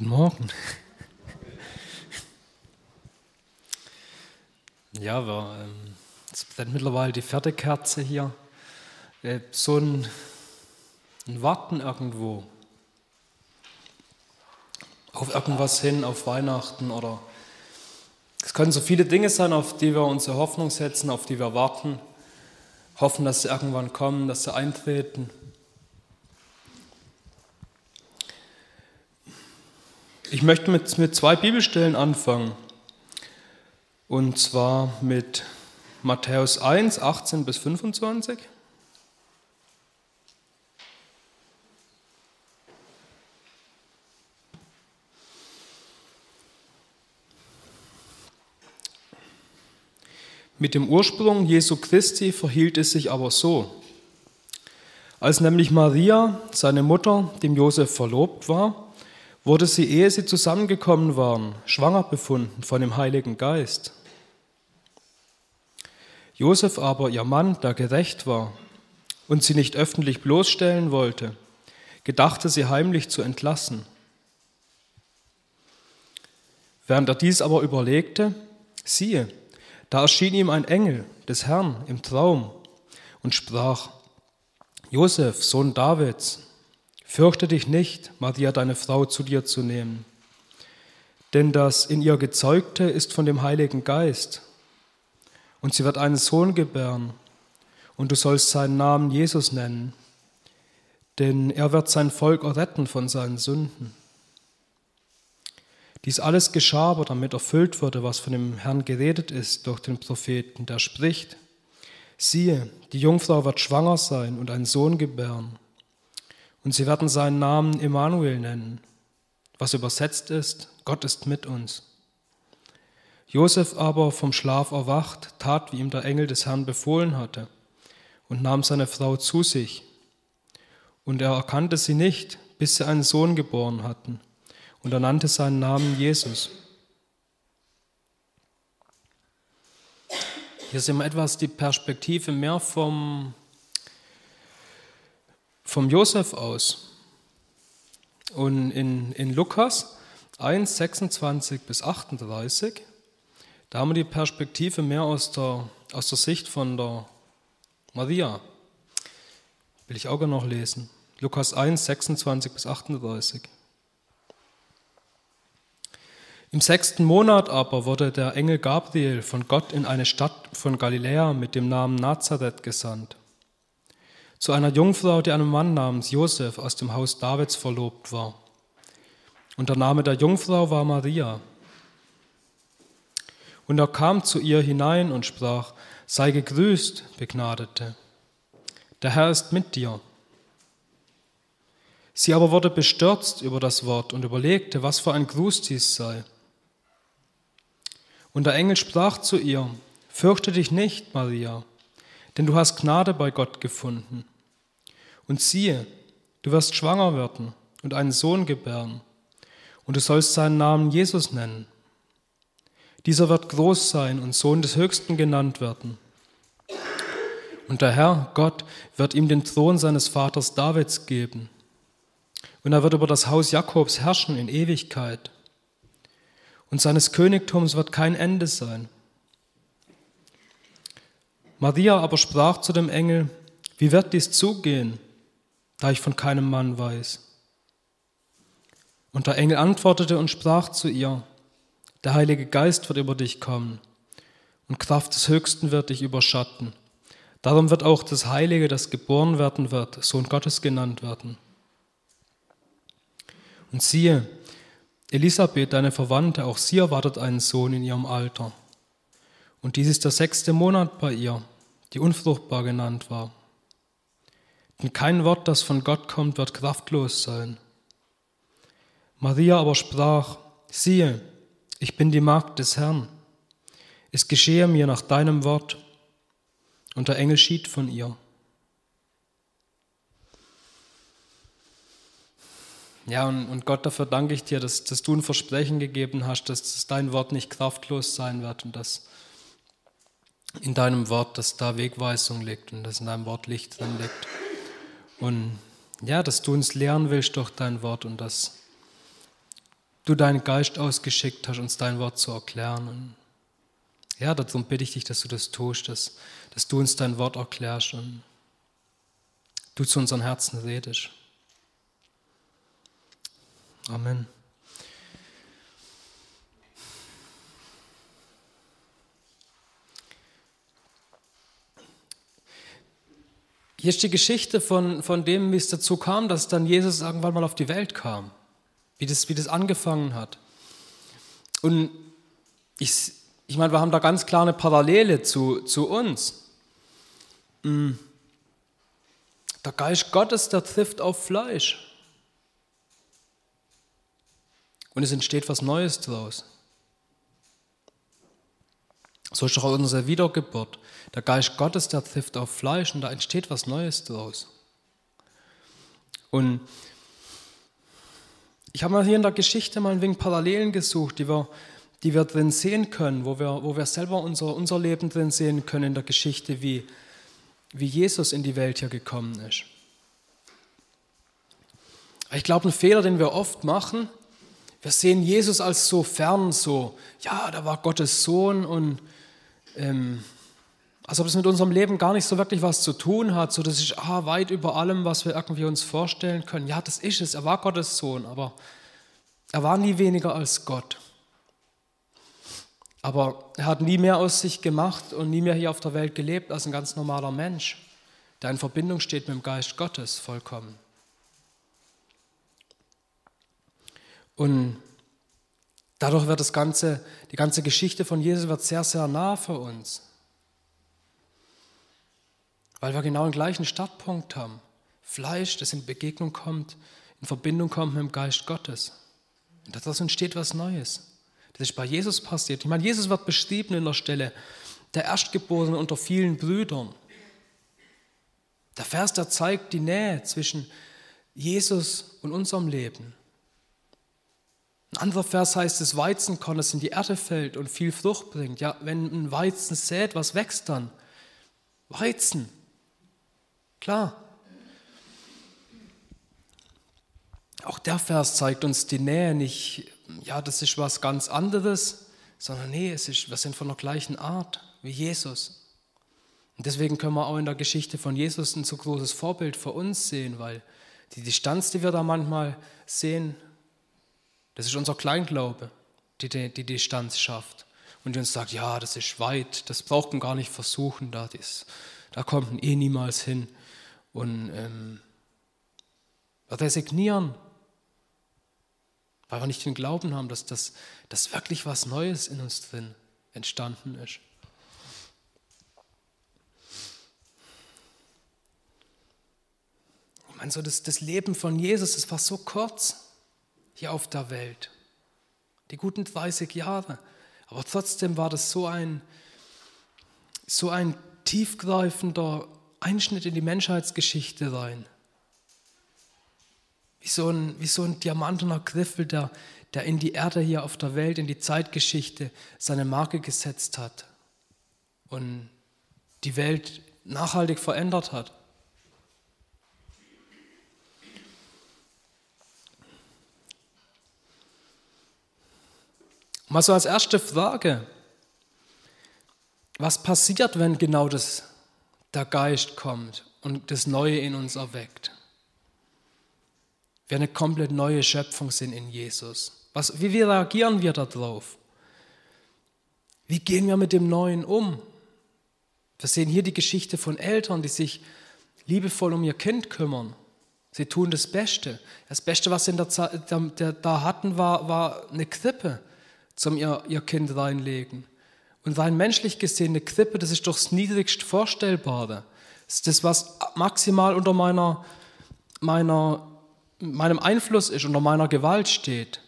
Guten Morgen. Ja, wir ähm, sind mittlerweile die vierte Kerze hier. Äh, so ein, ein Warten irgendwo. Auf irgendwas hin, auf Weihnachten oder es können so viele Dinge sein, auf die wir unsere Hoffnung setzen, auf die wir warten, hoffen, dass sie irgendwann kommen, dass sie eintreten. Ich möchte mit, mit zwei Bibelstellen anfangen. Und zwar mit Matthäus 1, 18 bis 25. Mit dem Ursprung Jesu Christi verhielt es sich aber so. Als nämlich Maria, seine Mutter, dem Josef verlobt war, wurde sie, ehe sie zusammengekommen waren, schwanger befunden von dem Heiligen Geist. Josef aber, ihr Mann, der gerecht war und sie nicht öffentlich bloßstellen wollte, gedachte sie heimlich zu entlassen. Während er dies aber überlegte, siehe, da erschien ihm ein Engel des Herrn im Traum und sprach, Josef, Sohn Davids, Fürchte dich nicht, Maria, deine Frau, zu dir zu nehmen, denn das in ihr Gezeugte ist von dem Heiligen Geist. Und sie wird einen Sohn gebären, und du sollst seinen Namen Jesus nennen, denn er wird sein Volk erretten von seinen Sünden. Dies alles geschah aber, damit erfüllt wurde, was von dem Herrn geredet ist durch den Propheten, der spricht, siehe, die Jungfrau wird schwanger sein und einen Sohn gebären und sie werden seinen Namen Immanuel nennen, was übersetzt ist, Gott ist mit uns. Josef aber vom Schlaf erwacht, tat, wie ihm der Engel des Herrn befohlen hatte, und nahm seine Frau zu sich. Und er erkannte sie nicht, bis sie einen Sohn geboren hatten, und er nannte seinen Namen Jesus. Hier sehen wir etwas die Perspektive mehr vom vom Josef aus. Und in, in Lukas 1, 26 bis 38, da haben wir die Perspektive mehr aus der, aus der Sicht von der Maria. Will ich auch noch lesen. Lukas 1, 26 bis 38. Im sechsten Monat aber wurde der Engel Gabriel von Gott in eine Stadt von Galiläa mit dem Namen Nazareth gesandt zu einer Jungfrau, die einem Mann namens Josef aus dem Haus Davids verlobt war. Und der Name der Jungfrau war Maria. Und er kam zu ihr hinein und sprach, sei gegrüßt, Begnadete, der Herr ist mit dir. Sie aber wurde bestürzt über das Wort und überlegte, was für ein Gruß dies sei. Und der Engel sprach zu ihr, fürchte dich nicht, Maria, denn du hast Gnade bei Gott gefunden. Und siehe, du wirst schwanger werden und einen Sohn gebären, und du sollst seinen Namen Jesus nennen. Dieser wird groß sein und Sohn des Höchsten genannt werden. Und der Herr, Gott, wird ihm den Thron seines Vaters Davids geben. Und er wird über das Haus Jakobs herrschen in Ewigkeit. Und seines Königtums wird kein Ende sein. Maria aber sprach zu dem Engel, wie wird dies zugehen? Da ich von keinem Mann weiß. Und der Engel antwortete und sprach zu ihr, der Heilige Geist wird über dich kommen und Kraft des Höchsten wird dich überschatten. Darum wird auch das Heilige, das geboren werden wird, Sohn Gottes genannt werden. Und siehe, Elisabeth, deine Verwandte, auch sie erwartet einen Sohn in ihrem Alter. Und dies ist der sechste Monat bei ihr, die unfruchtbar genannt war. Denn kein Wort, das von Gott kommt, wird kraftlos sein. Maria aber sprach, siehe, ich bin die Magd des Herrn. Es geschehe mir nach deinem Wort. Und der Engel schied von ihr. Ja, und, und Gott, dafür danke ich dir, dass, dass du ein Versprechen gegeben hast, dass, dass dein Wort nicht kraftlos sein wird und dass in deinem Wort, dass da Wegweisung liegt und dass in deinem Wort Licht drin liegt. Und ja, dass du uns lehren willst durch dein Wort und dass, du deinen Geist ausgeschickt hast, uns dein Wort zu erklären. Und ja, darum bitte ich dich, dass du das tust, dass, dass du uns dein Wort erklärst und du zu unseren Herzen redest. Amen. Hier ist die Geschichte von, von dem, wie es dazu kam, dass dann Jesus irgendwann mal auf die Welt kam, wie das, wie das angefangen hat. Und ich, ich meine, wir haben da ganz klar eine Parallele zu, zu uns. Mm. Der Geist Gottes, der trifft auf Fleisch. Und es entsteht was Neues daraus. So ist doch auch unsere Wiedergeburt. Der Geist Gottes, der trifft auf Fleisch und da entsteht was Neues daraus. Und ich habe mal hier in der Geschichte mal ein wenig Parallelen gesucht, die wir, die wir drin sehen können, wo wir, wo wir selber unser, unser Leben drin sehen können in der Geschichte, wie, wie Jesus in die Welt hier gekommen ist. Ich glaube, ein Fehler, den wir oft machen, wir sehen Jesus als so fern, so, ja, da war Gottes Sohn und ähm, als ob es mit unserem Leben gar nicht so wirklich was zu tun hat, so das ist ah, weit über allem, was wir irgendwie uns vorstellen können. Ja, das ist es, er war Gottes Sohn, aber er war nie weniger als Gott. Aber er hat nie mehr aus sich gemacht und nie mehr hier auf der Welt gelebt als ein ganz normaler Mensch, der in Verbindung steht mit dem Geist Gottes vollkommen. Und dadurch wird das ganze, die ganze Geschichte von Jesus wird sehr, sehr nah für uns. Weil wir genau den gleichen Startpunkt haben. Fleisch, das in Begegnung kommt, in Verbindung kommt mit dem Geist Gottes. Und daraus entsteht was Neues. Das ist bei Jesus passiert. Ich meine, Jesus wird beschrieben in der Stelle, der Erstgeborene unter vielen Brüdern. Der Vers, der zeigt die Nähe zwischen Jesus und unserem Leben. Ein anderer Vers heißt, das Weizenkorn, das in die Erde fällt und viel Frucht bringt. Ja, wenn ein Weizen sät, was wächst dann? Weizen. Klar. Auch der Vers zeigt uns die Nähe nicht, ja, das ist was ganz anderes, sondern nee, es ist, wir sind von der gleichen Art wie Jesus. Und deswegen können wir auch in der Geschichte von Jesus ein so großes Vorbild für uns sehen, weil die Distanz, die wir da manchmal sehen, das ist unser Kleinglaube, die die, die Distanz schafft und die uns sagt, ja, das ist weit, das braucht man gar nicht versuchen, da, ist, da kommt man eh niemals hin. Und ähm, wir resignieren, weil wir nicht den Glauben haben, dass das dass wirklich was Neues in uns drin entstanden ist. Ich meine, so das, das Leben von Jesus, das war so kurz hier auf der Welt. Die guten 30 Jahre. Aber trotzdem war das so ein, so ein tiefgreifender Einschnitt in die Menschheitsgeschichte rein. Wie so ein, wie so ein diamantener Griffel, der, der in die Erde hier auf der Welt, in die Zeitgeschichte seine Marke gesetzt hat und die Welt nachhaltig verändert hat. Mal so als erste Frage, was passiert, wenn genau das, der Geist kommt und das Neue in uns erweckt? Wir eine komplett neue Schöpfung sind in Jesus. Was, wie reagieren wir darauf? Wie gehen wir mit dem Neuen um? Wir sehen hier die Geschichte von Eltern, die sich liebevoll um ihr Kind kümmern. Sie tun das Beste. Das Beste, was sie da hatten, war, war eine Krippe zum ihr, ihr Kind reinlegen. Und rein menschlich gesehen, eine Krippe, das ist doch das niedrigst Vorstellbare. Das ist das, was maximal unter meiner, meiner, meinem Einfluss ist, unter meiner Gewalt steht.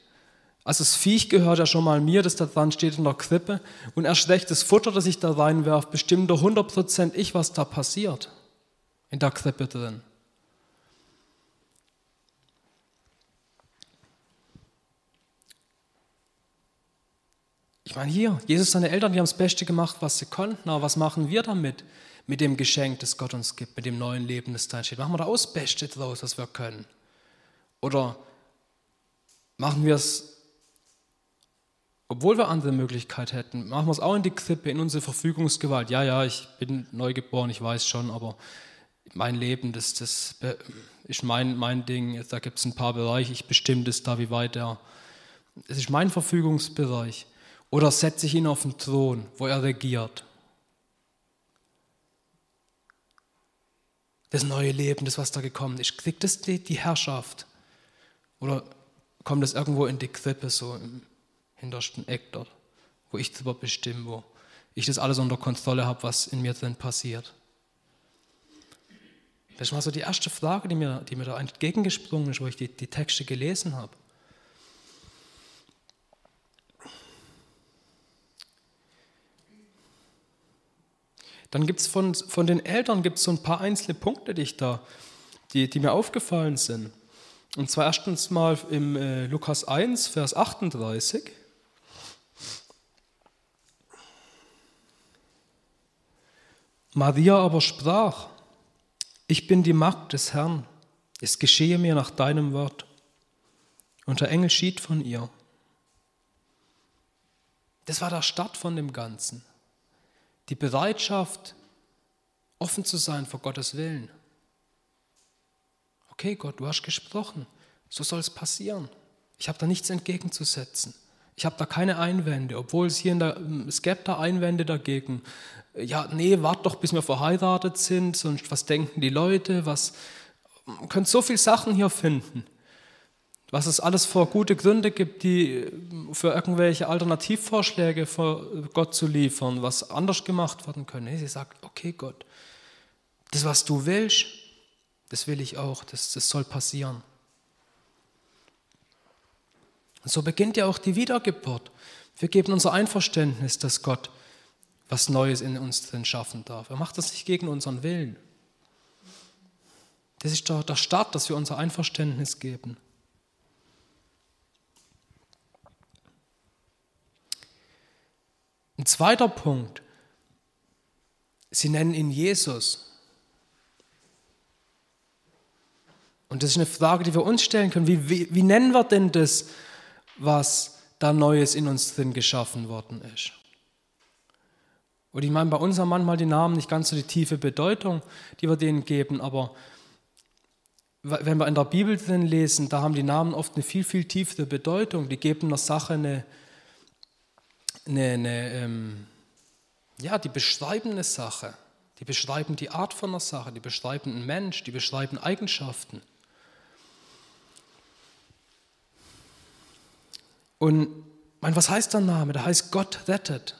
Also das Viech gehört ja schon mal mir, das da dran steht in der Krippe. Und erst recht das Futter, das ich da reinwerfe, bestimmt doch 100% ich, was da passiert. In der Krippe drin. Ich meine, hier, Jesus, seine Eltern, die haben das Beste gemacht, was sie konnten, aber was machen wir damit? Mit dem Geschenk, das Gott uns gibt, mit dem neuen Leben, das da entsteht. Machen wir da das Beste draus, was wir können? Oder machen wir es obwohl wir andere Möglichkeit hätten, machen wir es auch in die Krippe, in unsere Verfügungsgewalt. Ja, ja, ich bin neugeboren, ich weiß schon, aber mein Leben, das, das ist mein, mein Ding. Da gibt es ein paar Bereiche, ich bestimme das da, wie weit er. Es ist mein Verfügungsbereich. Oder setze ich ihn auf den Thron, wo er regiert. Das neue Leben, das was da gekommen ist, kriegt das die, die Herrschaft? Oder kommt das irgendwo in die Krippe, so im hintersten Eck dort, wo ich drüber bestimme, wo ich das alles unter Kontrolle habe, was in mir drin passiert? Das war so die erste Frage, die mir, die mir da entgegengesprungen ist, wo ich die, die Texte gelesen habe. Dann gibt es von, von den Eltern gibt's so ein paar einzelne Punkte, die, ich da, die, die mir aufgefallen sind. Und zwar erstens mal im äh, Lukas 1, Vers 38. Maria aber sprach, ich bin die Magd des Herrn, es geschehe mir nach deinem Wort. Und der Engel schied von ihr. Das war der Start von dem Ganzen. Die Bereitschaft, offen zu sein vor Gottes Willen. Okay, Gott, du hast gesprochen, so soll es passieren. Ich habe da nichts entgegenzusetzen. Ich habe da keine Einwände, obwohl es hier in der, gäbe da Einwände dagegen ja, nee, wart doch, bis wir verheiratet sind, sonst was denken die Leute, was, man könnte so viele Sachen hier finden, was es alles für gute Gründe gibt, die für irgendwelche Alternativvorschläge für Gott zu liefern, was anders gemacht werden könnte. Sie sagt, okay Gott, das, was du willst, das will ich auch, das, das soll passieren. Und so beginnt ja auch die Wiedergeburt. Wir geben unser Einverständnis, dass Gott was Neues in uns drin schaffen darf. Er macht das nicht gegen unseren Willen. Das ist der, der Start, dass wir unser Einverständnis geben. Ein zweiter Punkt. Sie nennen ihn Jesus. Und das ist eine Frage, die wir uns stellen können. Wie, wie, wie nennen wir denn das, was da Neues in uns drin geschaffen worden ist? Und ich meine, bei uns haben manchmal die Namen nicht ganz so die tiefe Bedeutung, die wir denen geben, aber wenn wir in der Bibel drin lesen, da haben die Namen oft eine viel, viel tiefere Bedeutung. Die geben einer Sache eine, eine, eine ähm, ja, die beschreiben eine Sache. Die beschreiben die Art von einer Sache, die beschreiben einen Mensch, die beschreiben Eigenschaften. Und mein, was heißt der Name? Der heißt Gott rettet.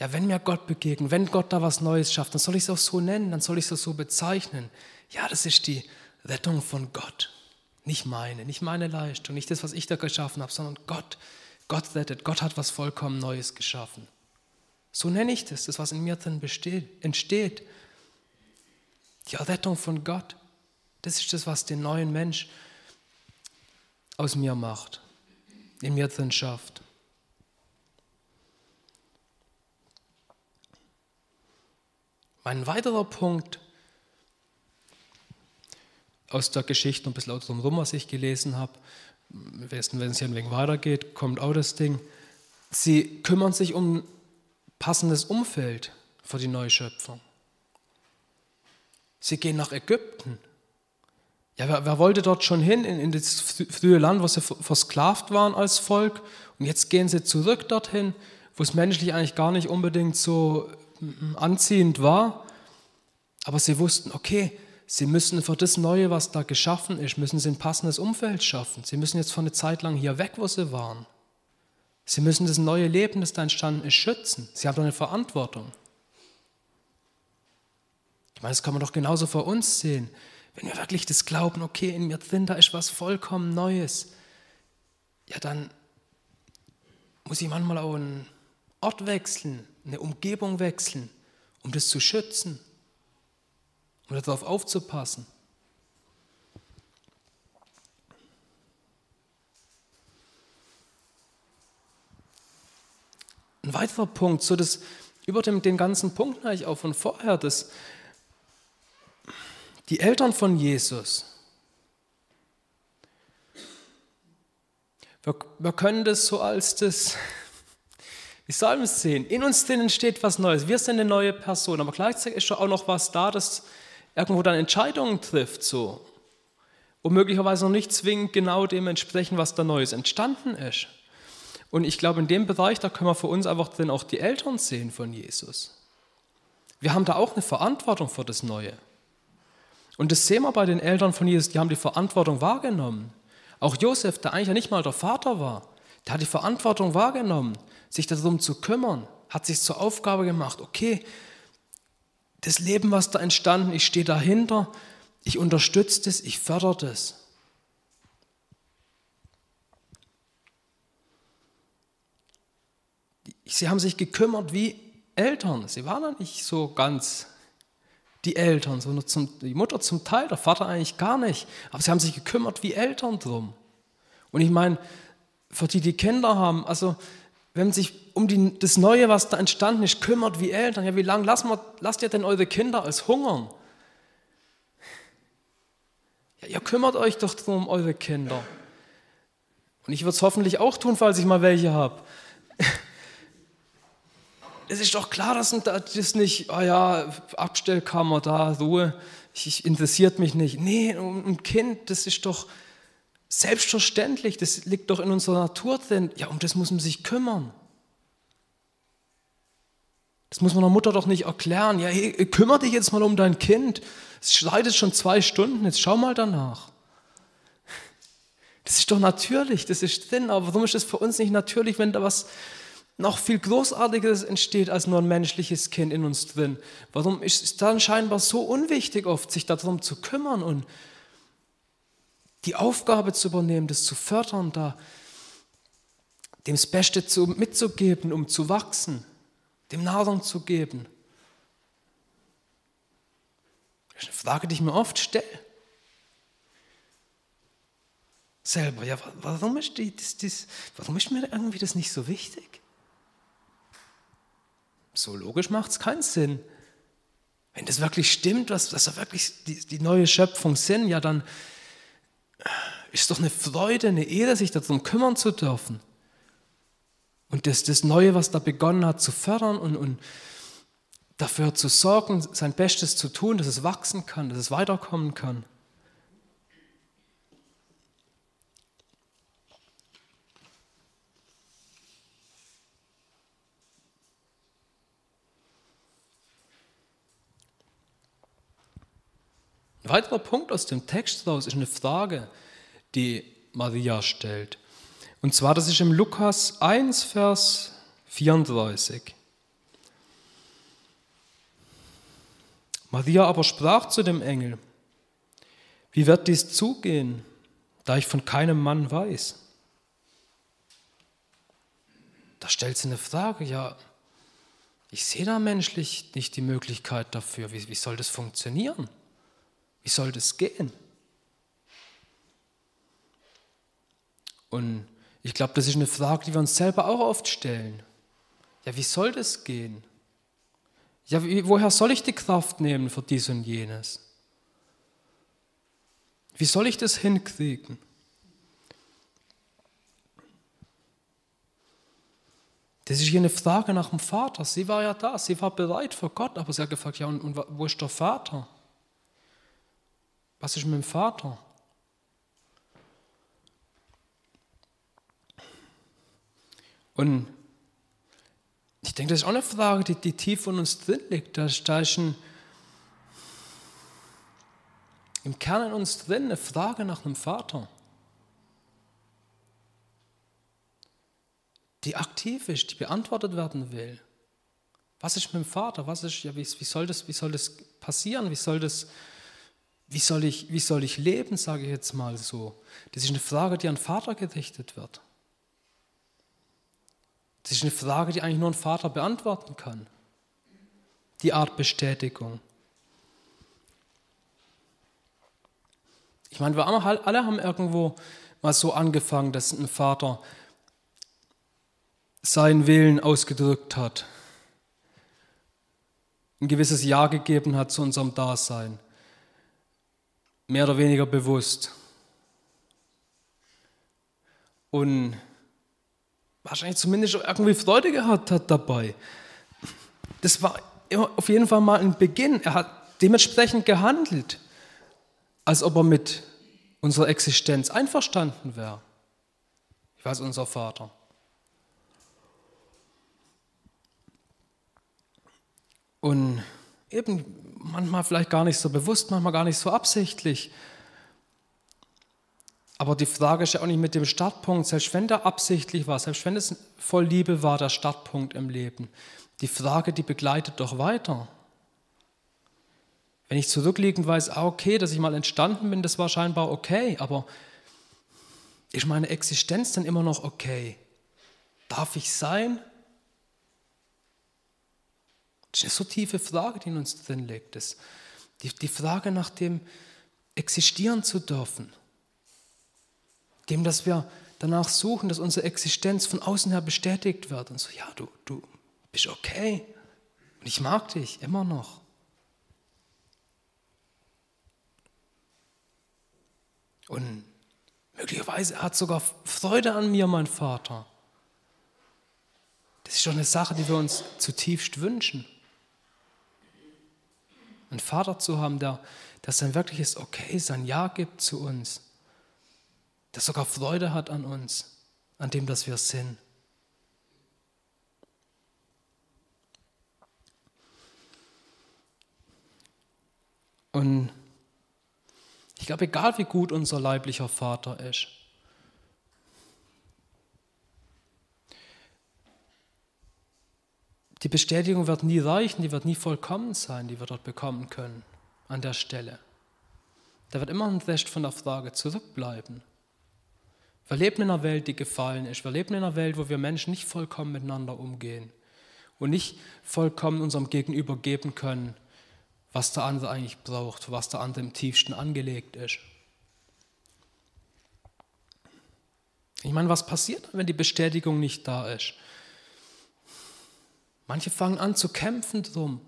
ja, wenn mir Gott begegnet, wenn Gott da was Neues schafft, dann soll ich es auch so nennen, dann soll ich es so bezeichnen. Ja, das ist die Rettung von Gott. Nicht meine, nicht meine Leistung, nicht das, was ich da geschaffen habe, sondern Gott. Gott rettet, Gott hat was vollkommen Neues geschaffen. So nenne ich das, das, was in mir drin besteht, entsteht. Die Errettung von Gott. Das ist das, was den neuen Mensch aus mir macht, in mir drin schafft. Ein weiterer Punkt aus der Geschichte, ein bisschen drumherum, was ich gelesen habe, wenn es hier ein wenig weitergeht, kommt auch das Ding. Sie kümmern sich um passendes Umfeld für die Neuschöpfung. Sie gehen nach Ägypten. Ja, wer, wer wollte dort schon hin, in, in, das frühe Land, wo sie versklavt waren als Volk? Und jetzt gehen sie zurück dorthin, wo es menschlich eigentlich gar nicht unbedingt so anziehend war, aber sie wussten, okay, sie müssen für das Neue, was da geschaffen ist, müssen sie ein passendes Umfeld schaffen. Sie müssen jetzt für eine Zeit lang hier weg, wo sie waren. Sie müssen das neue Leben, das da entstanden ist, schützen. Sie haben doch eine Verantwortung. Ich meine, das kann man doch genauso vor uns sehen. Wenn wir wirklich das glauben, okay, in mir drin, da ist was vollkommen Neues, ja, dann muss ich manchmal auch einen Ort wechseln, eine Umgebung wechseln, um das zu schützen, um darauf aufzupassen. Ein weiterer Punkt, so das über dem, den ganzen Punkt eigentlich auch von vorher, dass die Eltern von Jesus, Wir, wir können das so als das, wie soll man es sehen? In uns drin entsteht was Neues. Wir sind eine neue Person, aber gleichzeitig ist schon auch noch was da, das irgendwo dann Entscheidungen trifft, so. Und möglicherweise noch nicht zwingend genau dem entsprechen, was da Neues entstanden ist. Und ich glaube, in dem Bereich, da können wir für uns einfach dann auch die Eltern sehen von Jesus. Wir haben da auch eine Verantwortung für das Neue. Und das sehen wir bei den Eltern von Jesus, die haben die Verantwortung wahrgenommen. Auch Josef, der eigentlich ja nicht mal der Vater war, der hat die Verantwortung wahrgenommen, sich darum zu kümmern, hat sich zur Aufgabe gemacht, okay, das Leben, was da entstanden, ich stehe dahinter, ich unterstütze das, ich fördere das. Sie haben sich gekümmert wie Eltern. Sie waren ja nicht so ganz die Eltern, sondern zum, die Mutter zum Teil, der Vater eigentlich gar nicht. Aber sie haben sich gekümmert wie Eltern drum. Und ich meine, für die, die Kinder haben, also wenn sich um die, das Neue, was da entstanden ist, kümmert wie Eltern, ja, wie lange lasst, lasst ihr denn eure Kinder als hungern? Ja, ihr kümmert euch doch um eure Kinder. Und ich würde es hoffentlich auch tun, falls ich mal welche habe es ist doch klar, dass das nicht, oh ja, Abstellkammer da, Ruhe, ich, interessiert mich nicht. Nee, ein Kind, das ist doch selbstverständlich, das liegt doch in unserer Natur drin. Ja, um das muss man sich kümmern. Das muss man der Mutter doch nicht erklären. Ja, hey, kümmere dich jetzt mal um dein Kind. Es schreit jetzt schon zwei Stunden, jetzt schau mal danach. Das ist doch natürlich, das ist drin, aber warum ist das für uns nicht natürlich, wenn da was noch viel Großartiges entsteht als nur ein menschliches Kind in uns drin. Warum ist es dann scheinbar so unwichtig oft, sich darum zu kümmern und die Aufgabe zu übernehmen, das zu fördern, da dem das Beste zu, mitzugeben, um zu wachsen, dem Nahrung zu geben? Das ist eine Frage, die ich mir oft stelle. Selber, ja, warum ist, die, das, das, warum ist mir irgendwie das nicht so wichtig? So logisch macht es keinen Sinn. Wenn das wirklich stimmt, dass, dass wir wirklich die, die neue Schöpfung sind, ja, dann ist es doch eine Freude, eine Ehre, sich darum kümmern zu dürfen. Und das, das Neue, was da begonnen hat, zu fördern und, und dafür zu sorgen, sein Bestes zu tun, dass es wachsen kann, dass es weiterkommen kann. Ein weiterer Punkt aus dem Text daraus ist eine Frage, die Maria stellt. Und zwar, das ist im Lukas 1, Vers 34. Maria aber sprach zu dem Engel, wie wird dies zugehen, da ich von keinem Mann weiß? Da stellt sie eine Frage, ja, ich sehe da menschlich nicht die Möglichkeit dafür, wie, wie soll das funktionieren? Wie soll das gehen? Und ich glaube, das ist eine Frage, die wir uns selber auch oft stellen. Ja, wie soll das gehen? Ja, wie, woher soll ich die Kraft nehmen für dies und jenes? Wie soll ich das hinkriegen? Das ist hier eine Frage nach dem Vater. Sie war ja da, sie war bereit für Gott, aber sie hat gefragt, ja, und, und wo ist der Vater? Was ist mit dem Vater? Und ich denke, das ist auch eine Frage, die, die tief in uns drin liegt. Da ist, da ist ein, im Kern in uns drin eine Frage nach einem Vater, die aktiv ist, die beantwortet werden will. Was ist mit dem Vater? Was ist, ja, wie, wie, soll das, wie soll das passieren? Wie soll das wie soll ich, wie soll ich leben, sage ich jetzt mal so. Das ist eine Frage, die an Vater gerichtet wird. Das ist eine Frage, die eigentlich nur ein Vater beantworten kann. Die Art Bestätigung. Ich meine, wir alle haben irgendwo mal so angefangen, dass ein Vater seinen Willen ausgedrückt hat, ein gewisses Ja gegeben hat zu unserem Dasein mehr oder weniger bewusst. und wahrscheinlich zumindest irgendwie Freude gehabt hat dabei. Das war auf jeden Fall mal ein Beginn. Er hat dementsprechend gehandelt, als ob er mit unserer Existenz einverstanden wäre. Ich weiß, unser Vater. Und eben manchmal vielleicht gar nicht so bewusst, manchmal gar nicht so absichtlich. Aber die Frage ist ja auch nicht mit dem Startpunkt, selbst wenn der absichtlich war, selbst wenn es voll Liebe war, der Startpunkt im Leben. Die Frage, die begleitet doch weiter. Wenn ich zurückliegend weiß, ah, okay, dass ich mal entstanden bin, das war scheinbar okay, aber ist meine Existenz dann immer noch okay? Darf ich sein? Das ist eine so tiefe Frage, die in uns drin liegt. Das, die, die Frage nach dem existieren zu dürfen. Dem, dass wir danach suchen, dass unsere Existenz von außen her bestätigt wird. Und so, ja, du, du bist okay. Und ich mag dich immer noch. Und möglicherweise hat sogar Freude an mir, mein Vater. Das ist doch eine Sache, die wir uns zutiefst wünschen einen Vater zu haben, der, der sein wirkliches Okay, sein Ja gibt zu uns, der sogar Freude hat an uns, an dem, dass wir sind. Und ich glaube, egal wie gut unser leiblicher Vater ist, Die Bestätigung wird nie reichen, die wird nie vollkommen sein, die wir dort bekommen können an der Stelle. Da wird immer ein Rest von der Frage zurückbleiben. Wir leben in einer Welt, die gefallen ist. Wir leben in einer Welt, wo wir Menschen nicht vollkommen miteinander umgehen und nicht vollkommen unserem Gegenüber geben können, was der andere eigentlich braucht, was der andere im tiefsten angelegt ist. Ich meine, was passiert, wenn die Bestätigung nicht da ist? Manche fangen an zu kämpfen drum,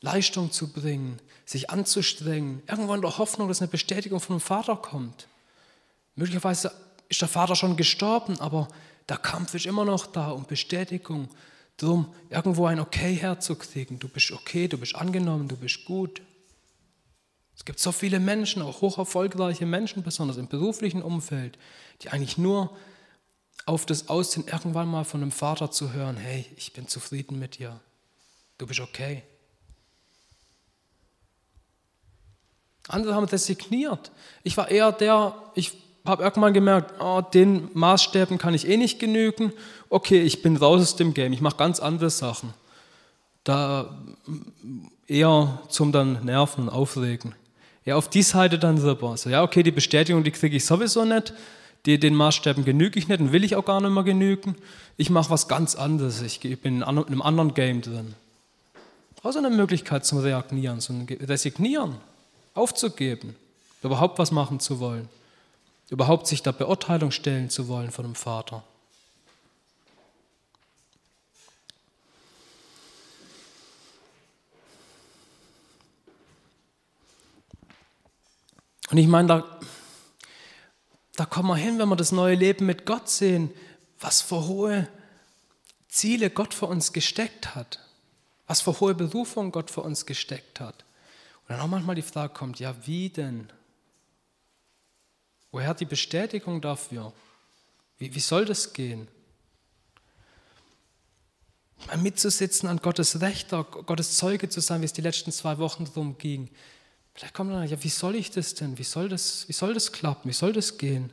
Leistung zu bringen, sich anzustrengen, irgendwann in der Hoffnung, dass eine Bestätigung von dem Vater kommt. Möglicherweise ist der Vater schon gestorben, aber der Kampf ist immer noch da um Bestätigung, drum irgendwo ein Okay herzukriegen. Du bist okay, du bist angenommen, du bist gut. Es gibt so viele Menschen, auch hoch erfolgreiche Menschen, besonders im beruflichen Umfeld, die eigentlich nur auf das Aussehen irgendwann mal von einem Vater zu hören, hey, ich bin zufrieden mit dir, du bist okay. Andere haben resigniert. Ich war eher der, ich habe irgendwann gemerkt, oh, den Maßstäben kann ich eh nicht genügen. Okay, ich bin raus aus dem Game, ich mache ganz andere Sachen. Da eher zum dann Nerven Aufregen. Ja, auf die Seite dann rüber. So, ja, okay, die Bestätigung, die kriege ich sowieso nicht die, den Maßstäben genüge ich nicht und will ich auch gar nicht mehr genügen. Ich mache was ganz anderes. Ich bin in einem anderen Game drin. Auch so eine Möglichkeit zum Reagieren, zum Resignieren, aufzugeben, überhaupt was machen zu wollen, überhaupt sich der Beurteilung stellen zu wollen von dem Vater. Und ich meine, da da kommen wir hin, wenn wir das neue Leben mit Gott sehen, was für hohe Ziele Gott für uns gesteckt hat, was für hohe Berufung Gott für uns gesteckt hat. Und dann auch manchmal die Frage kommt, ja, wie denn? Woher die Bestätigung dafür? Wie, wie soll das gehen? Mal mitzusitzen an Gottes Wächter, Gottes Zeuge zu sein, wie es die letzten zwei Wochen darum ging. Vielleicht kommt dann, ja, wie soll ich das denn? Wie soll das, wie soll das klappen? Wie soll das gehen?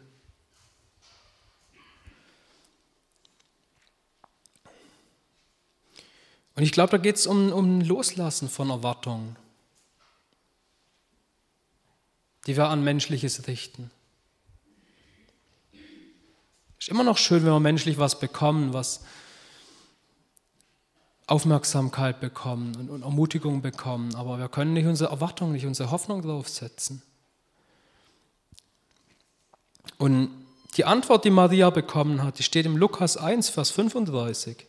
Und ich glaube, da geht es um, um Loslassen von Erwartungen, die wir an Menschliches richten. Ist immer noch schön, wenn wir menschlich was bekommen, was, Aufmerksamkeit bekommen und, und Ermutigung bekommen, aber wir können nicht unsere Erwartung, nicht unsere Hoffnung draufsetzen. Und die Antwort, die Maria bekommen hat, die steht im Lukas 1, Vers 35.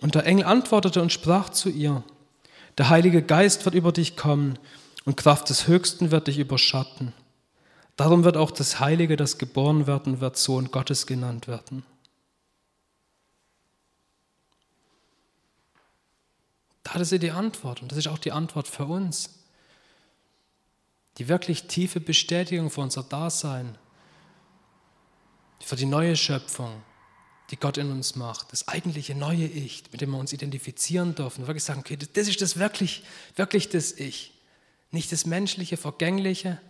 Und der Engel antwortete und sprach zu ihr, der Heilige Geist wird über dich kommen und Kraft des Höchsten wird dich überschatten. Darum wird auch das Heilige, das geboren werden wird, Sohn Gottes genannt werden. Da hatte sie die Antwort und das ist auch die Antwort für uns. Die wirklich tiefe Bestätigung für unser Dasein, für die neue Schöpfung, die Gott in uns macht, das eigentliche neue Ich, mit dem wir uns identifizieren dürfen, wirklich sagen, okay, das ist das wirklich, wirklich das Ich, nicht das menschliche, vergängliche,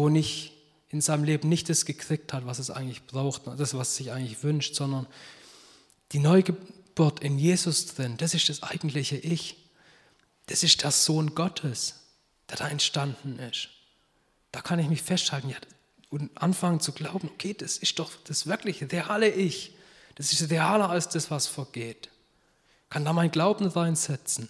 wo nicht in seinem Leben nicht das gekriegt hat, was es eigentlich braucht, das, was es sich eigentlich wünscht, sondern die Neugeburt in Jesus drin, das ist das eigentliche Ich. Das ist der Sohn Gottes, der da entstanden ist. Da kann ich mich festhalten, und anfangen zu glauben, okay, das ist doch das wirkliche, reale Ich. Das ist realer als das, was vergeht. Kann da mein Glauben reinsetzen.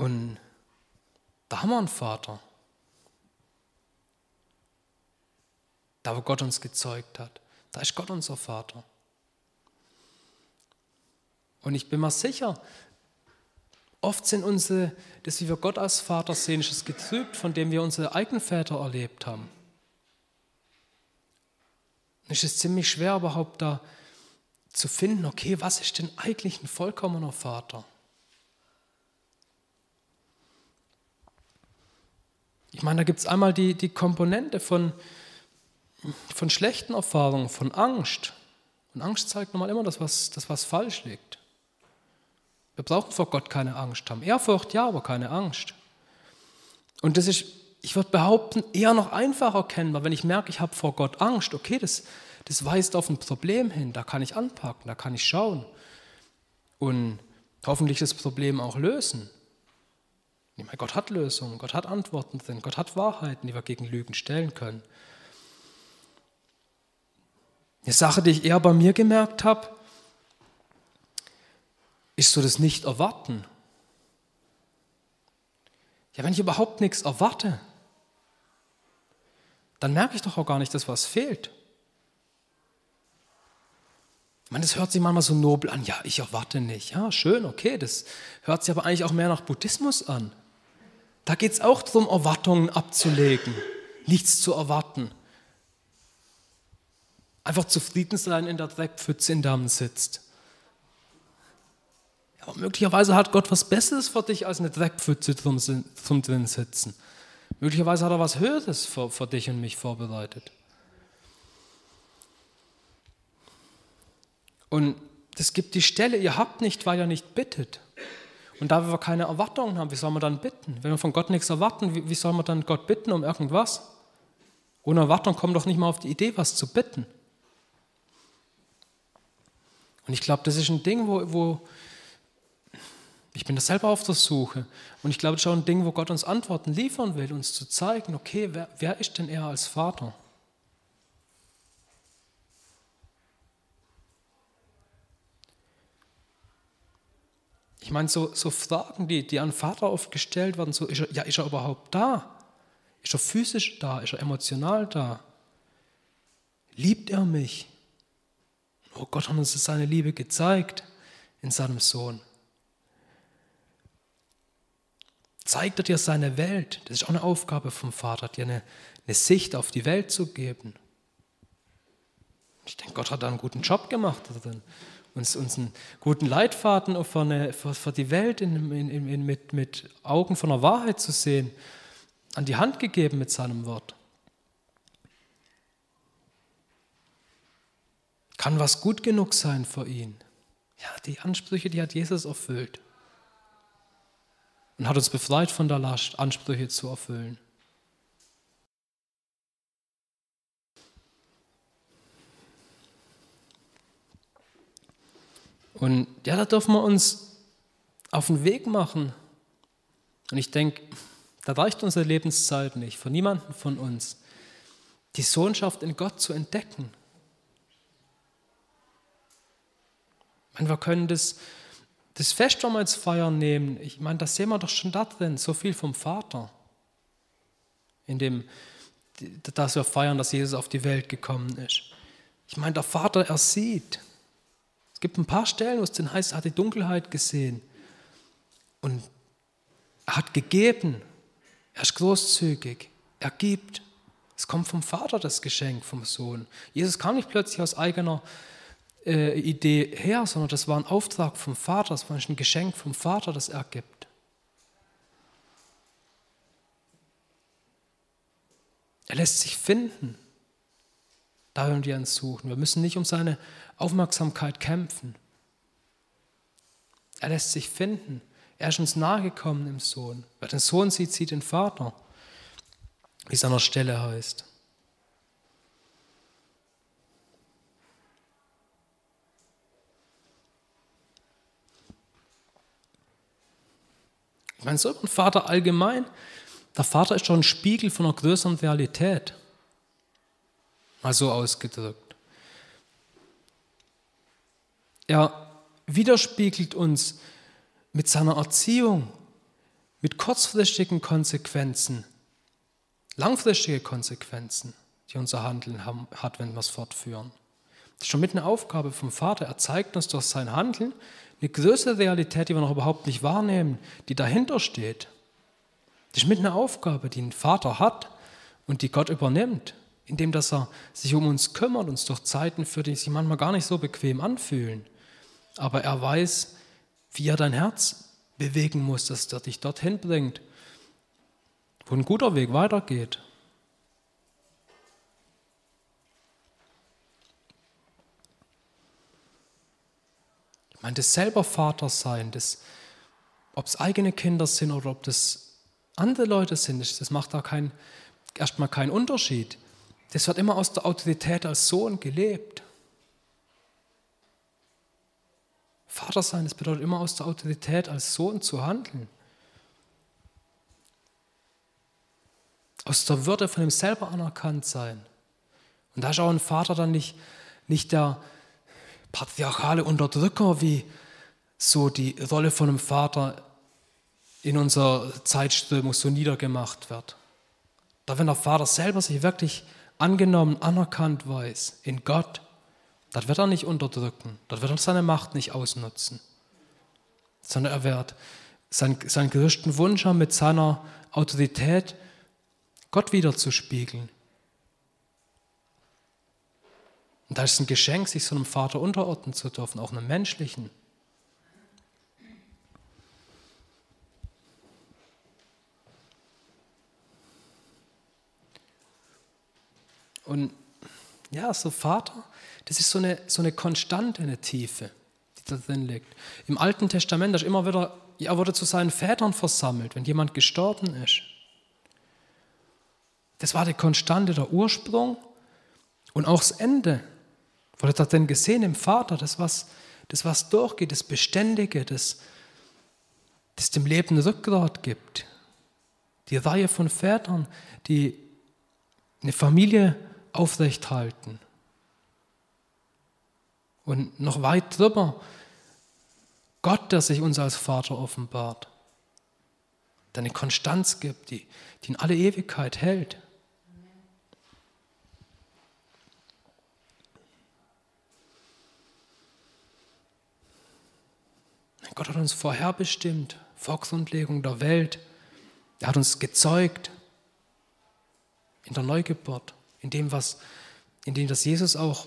Und da haben wir einen Vater. Da, wo Gott uns gezeugt hat. Da ist Gott unser Vater. Und ich bin mir sicher, oft sind unsere, das, wie wir Gott als Vater sehen, ist es getrübt, von dem wir unsere eigenen Väter erlebt haben. Es ist ziemlich schwer überhaupt da zu finden, okay, was ist denn eigentlich ein vollkommener Vater? Ich meine, da gibt es einmal die, die Komponente von, von schlechten Erfahrungen, von Angst. Und Angst zeigt nochmal immer das, was, das, was falsch liegt. Wir brauchen vor Gott keine Angst haben. Ehrfurcht ja, aber keine Angst. Und das ist, ich würde behaupten, eher noch einfacher erkennbar, wenn ich merke, ich habe vor Gott Angst. Okay, das, das weist auf ein Problem hin, da kann ich anpacken, da kann ich schauen und hoffentlich das Problem auch lösen. Ich meine, Gott hat Lösungen, Gott hat Antworten drin, Gott hat Wahrheiten, die wir gegen Lügen stellen können. Eine Sache, die ich eher bei mir gemerkt habe, ist so das Nicht-Erwarten. Ja, wenn ich überhaupt nichts erwarte, dann merke ich doch auch gar nicht, dass was fehlt. Ich meine, das hört sich manchmal so nobel an. Ja, ich erwarte nicht. Ja, schön, okay. Das hört sich aber eigentlich auch mehr nach Buddhismus an. Da geht es auch darum, Erwartungen abzulegen, nichts zu erwarten. Einfach zufrieden sein in der Dreckpfütze, in der man sitzt. Aber möglicherweise hat Gott was Besseres für dich als eine Dreckpfütze zum, zum drin sitzen. Möglicherweise hat er was Höheres für, für dich und mich vorbereitet. Und es gibt die Stelle, ihr habt nicht, weil ihr nicht bittet. Und da wir keine Erwartungen haben, wie soll man dann bitten? Wenn wir von Gott nichts erwarten, wie, wie soll man dann Gott bitten um irgendwas? Ohne Erwartung kommen doch nicht mal auf die Idee, was zu bitten. Und ich glaube, das ist ein Ding, wo, wo ich bin da selber auf der Suche. Und ich glaube, das ist auch ein Ding, wo Gott uns Antworten liefern will, uns zu zeigen, okay, wer, wer ist denn er als Vater? Ich meine, so, so Fragen, die, die an Vater oft gestellt werden, so, ist er, ja, ist er überhaupt da? Ist er physisch da? Ist er emotional da? Liebt er mich? Oh Gott hat uns seine Liebe gezeigt in seinem Sohn. Zeigt er dir seine Welt? Das ist auch eine Aufgabe vom Vater, dir eine, eine Sicht auf die Welt zu geben. Ich denke, Gott hat da einen guten Job gemacht. Uns, uns einen guten Leitfaden für, eine, für, für die Welt in, in, in, mit, mit Augen von der Wahrheit zu sehen, an die Hand gegeben mit seinem Wort. Kann was gut genug sein für ihn? Ja, die Ansprüche, die hat Jesus erfüllt und hat uns befreit von der Last, Ansprüche zu erfüllen. Und ja, da dürfen wir uns auf den Weg machen. Und ich denke, da reicht unsere Lebenszeit nicht, für niemanden von uns, die Sohnschaft in Gott zu entdecken. Und wir können das das Fest, das wir jetzt feiern nehmen, ich meine, das sehen wir doch schon da drin, so viel vom Vater. In dem, dass wir feiern, dass Jesus auf die Welt gekommen ist. Ich meine, der Vater, er sieht. Es gibt ein paar Stellen, wo es dann heißt, er hat die Dunkelheit gesehen und er hat gegeben. Er ist großzügig. Er gibt. Es kommt vom Vater das Geschenk vom Sohn. Jesus kam nicht plötzlich aus eigener äh, Idee her, sondern das war ein Auftrag vom Vater, das war ein Geschenk vom Vater, das er gibt. Er lässt sich finden. Werden wir ihn suchen. Wir müssen nicht um seine Aufmerksamkeit kämpfen. Er lässt sich finden. Er ist uns nahegekommen im Sohn. Wer den Sohn sieht, sieht den Vater, wie es an der Stelle heißt. Ich meine, so ein Vater allgemein, der Vater ist schon ein Spiegel von einer größeren Realität. Mal so ausgedrückt. Er widerspiegelt uns mit seiner Erziehung, mit kurzfristigen Konsequenzen, langfristige Konsequenzen, die unser Handeln haben, hat, wenn wir es fortführen. Das ist schon mit einer Aufgabe vom Vater. Er zeigt uns durch sein Handeln eine größere Realität, die wir noch überhaupt nicht wahrnehmen, die dahinter steht. Das ist mit einer Aufgabe, die ein Vater hat und die Gott übernimmt, indem dass er sich um uns kümmert, uns durch Zeiten führt, die sich manchmal gar nicht so bequem anfühlen. Aber er weiß, wie er dein Herz bewegen muss, dass er dich dorthin bringt, wo ein guter Weg weitergeht. Ich meine, das selber Vater sein, das, ob es eigene Kinder sind oder ob das andere Leute sind, das macht da kein, erstmal keinen Unterschied. Das wird immer aus der Autorität als Sohn gelebt. Vater sein, das bedeutet immer aus der Autorität als Sohn zu handeln. Aus der Würde von ihm selber anerkannt sein. Und da ist auch ein Vater dann nicht, nicht der patriarchale Unterdrücker, wie so die Rolle von einem Vater in unserer Zeitströmung so niedergemacht wird. Da wenn der Vater selber sich wirklich angenommen, anerkannt weiß in Gott, das wird er nicht unterdrücken, das wird er seine Macht nicht ausnutzen, sondern er wird seinen, seinen größten Wunsch haben, mit seiner Autorität Gott wiederzuspiegeln. Und da ist ein Geschenk, sich so einem Vater unterordnen zu dürfen, auch einem menschlichen. Und ja, so Vater, das ist so eine, so eine Konstante, eine Tiefe, die da drin liegt. Im Alten Testament ist immer wieder, er wurde zu seinen Vätern versammelt, wenn jemand gestorben ist. Das war die Konstante, der Ursprung und auch das Ende. Wurde das denn gesehen im Vater, das was, das was durchgeht, das Beständige, das, das dem Leben Rückgrat gibt. Die Reihe von Vätern, die eine Familie aufrecht halten. Und noch weit drüber, Gott, der sich uns als Vater offenbart, der eine Konstanz gibt, die, die in alle Ewigkeit hält. Gott hat uns vorherbestimmt, vor Grundlegung der Welt. Er hat uns gezeugt in der Neugeburt, in dem, was, in dem das Jesus auch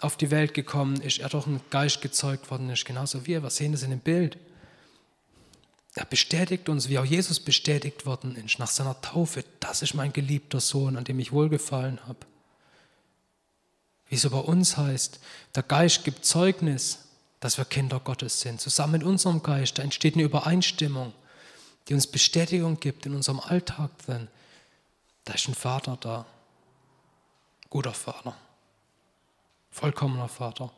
auf die Welt gekommen ist, er durch einen Geist gezeugt worden ist, genauso wie er. Wir sehen das in dem Bild. Er bestätigt uns, wie auch Jesus bestätigt worden ist, nach seiner Taufe. Das ist mein geliebter Sohn, an dem ich wohlgefallen habe. Wie es über uns heißt, der Geist gibt Zeugnis, dass wir Kinder Gottes sind. Zusammen mit unserem Geist, da entsteht eine Übereinstimmung, die uns Bestätigung gibt in unserem Alltag drin. Da ist ein Vater da, guter Vater vollkommener Vater.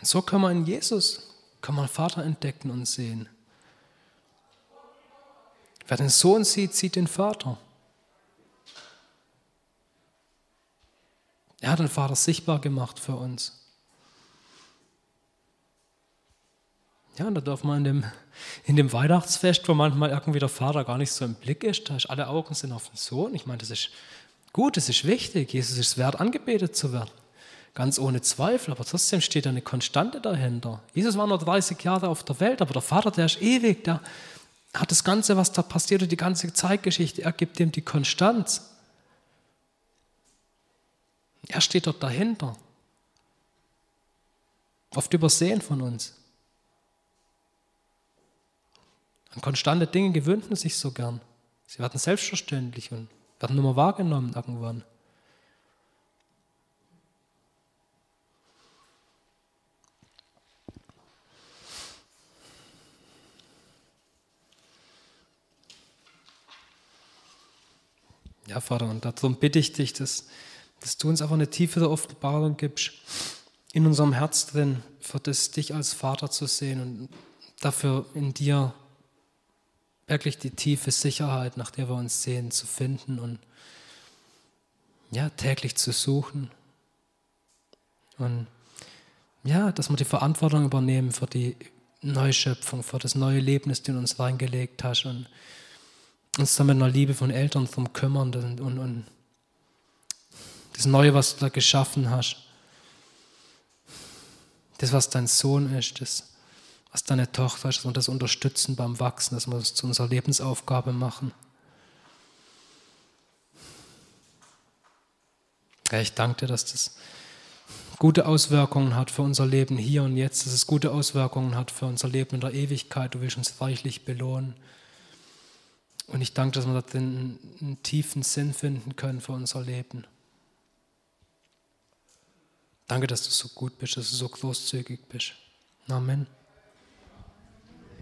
Und so kann man in Jesus, kann man Vater entdecken und sehen. Wer den Sohn sieht, sieht den Vater. Er hat den Vater sichtbar gemacht für uns. Ja, und da darf man in dem, in dem Weihnachtsfest, wo manchmal irgendwie der Vater gar nicht so im Blick ist, da ist alle Augen sind auf den Sohn. Ich meine, das ist Gut, es ist wichtig. Jesus ist wert, angebetet zu werden. Ganz ohne Zweifel, aber trotzdem steht eine Konstante dahinter. Jesus war nur 30 Jahre auf der Welt, aber der Vater, der ist ewig, der hat das Ganze, was da passiert, die ganze Zeitgeschichte, er gibt ihm die Konstanz. Er steht dort dahinter. Oft übersehen von uns. An konstante Dinge gewöhnt man sich so gern. Sie werden selbstverständlich und werden nur mal wahrgenommen irgendwann. Ja, Vater, und darum bitte ich dich, dass, dass du uns einfach eine tiefere Offenbarung gibst in unserem Herz drin, für das dich als Vater zu sehen und dafür in dir wirklich die tiefe Sicherheit, nach der wir uns sehen, zu finden und ja, täglich zu suchen. Und ja, dass wir die Verantwortung übernehmen für die Neuschöpfung, für das neue Leben, das du in uns reingelegt hast und uns dann mit einer Liebe von Eltern drum kümmern und, und, und das Neue, was du da geschaffen hast, das, was dein Sohn ist, das, was deine Tochter ist, wir das unterstützen beim Wachsen, dass wir das zu unserer Lebensaufgabe machen. Ja, ich danke dir, dass das gute Auswirkungen hat für unser Leben hier und jetzt, dass es gute Auswirkungen hat für unser Leben in der Ewigkeit. Du willst uns reichlich belohnen. Und ich danke, dass wir da einen, einen tiefen Sinn finden können für unser Leben. Danke, dass du so gut bist, dass du so großzügig bist. Amen.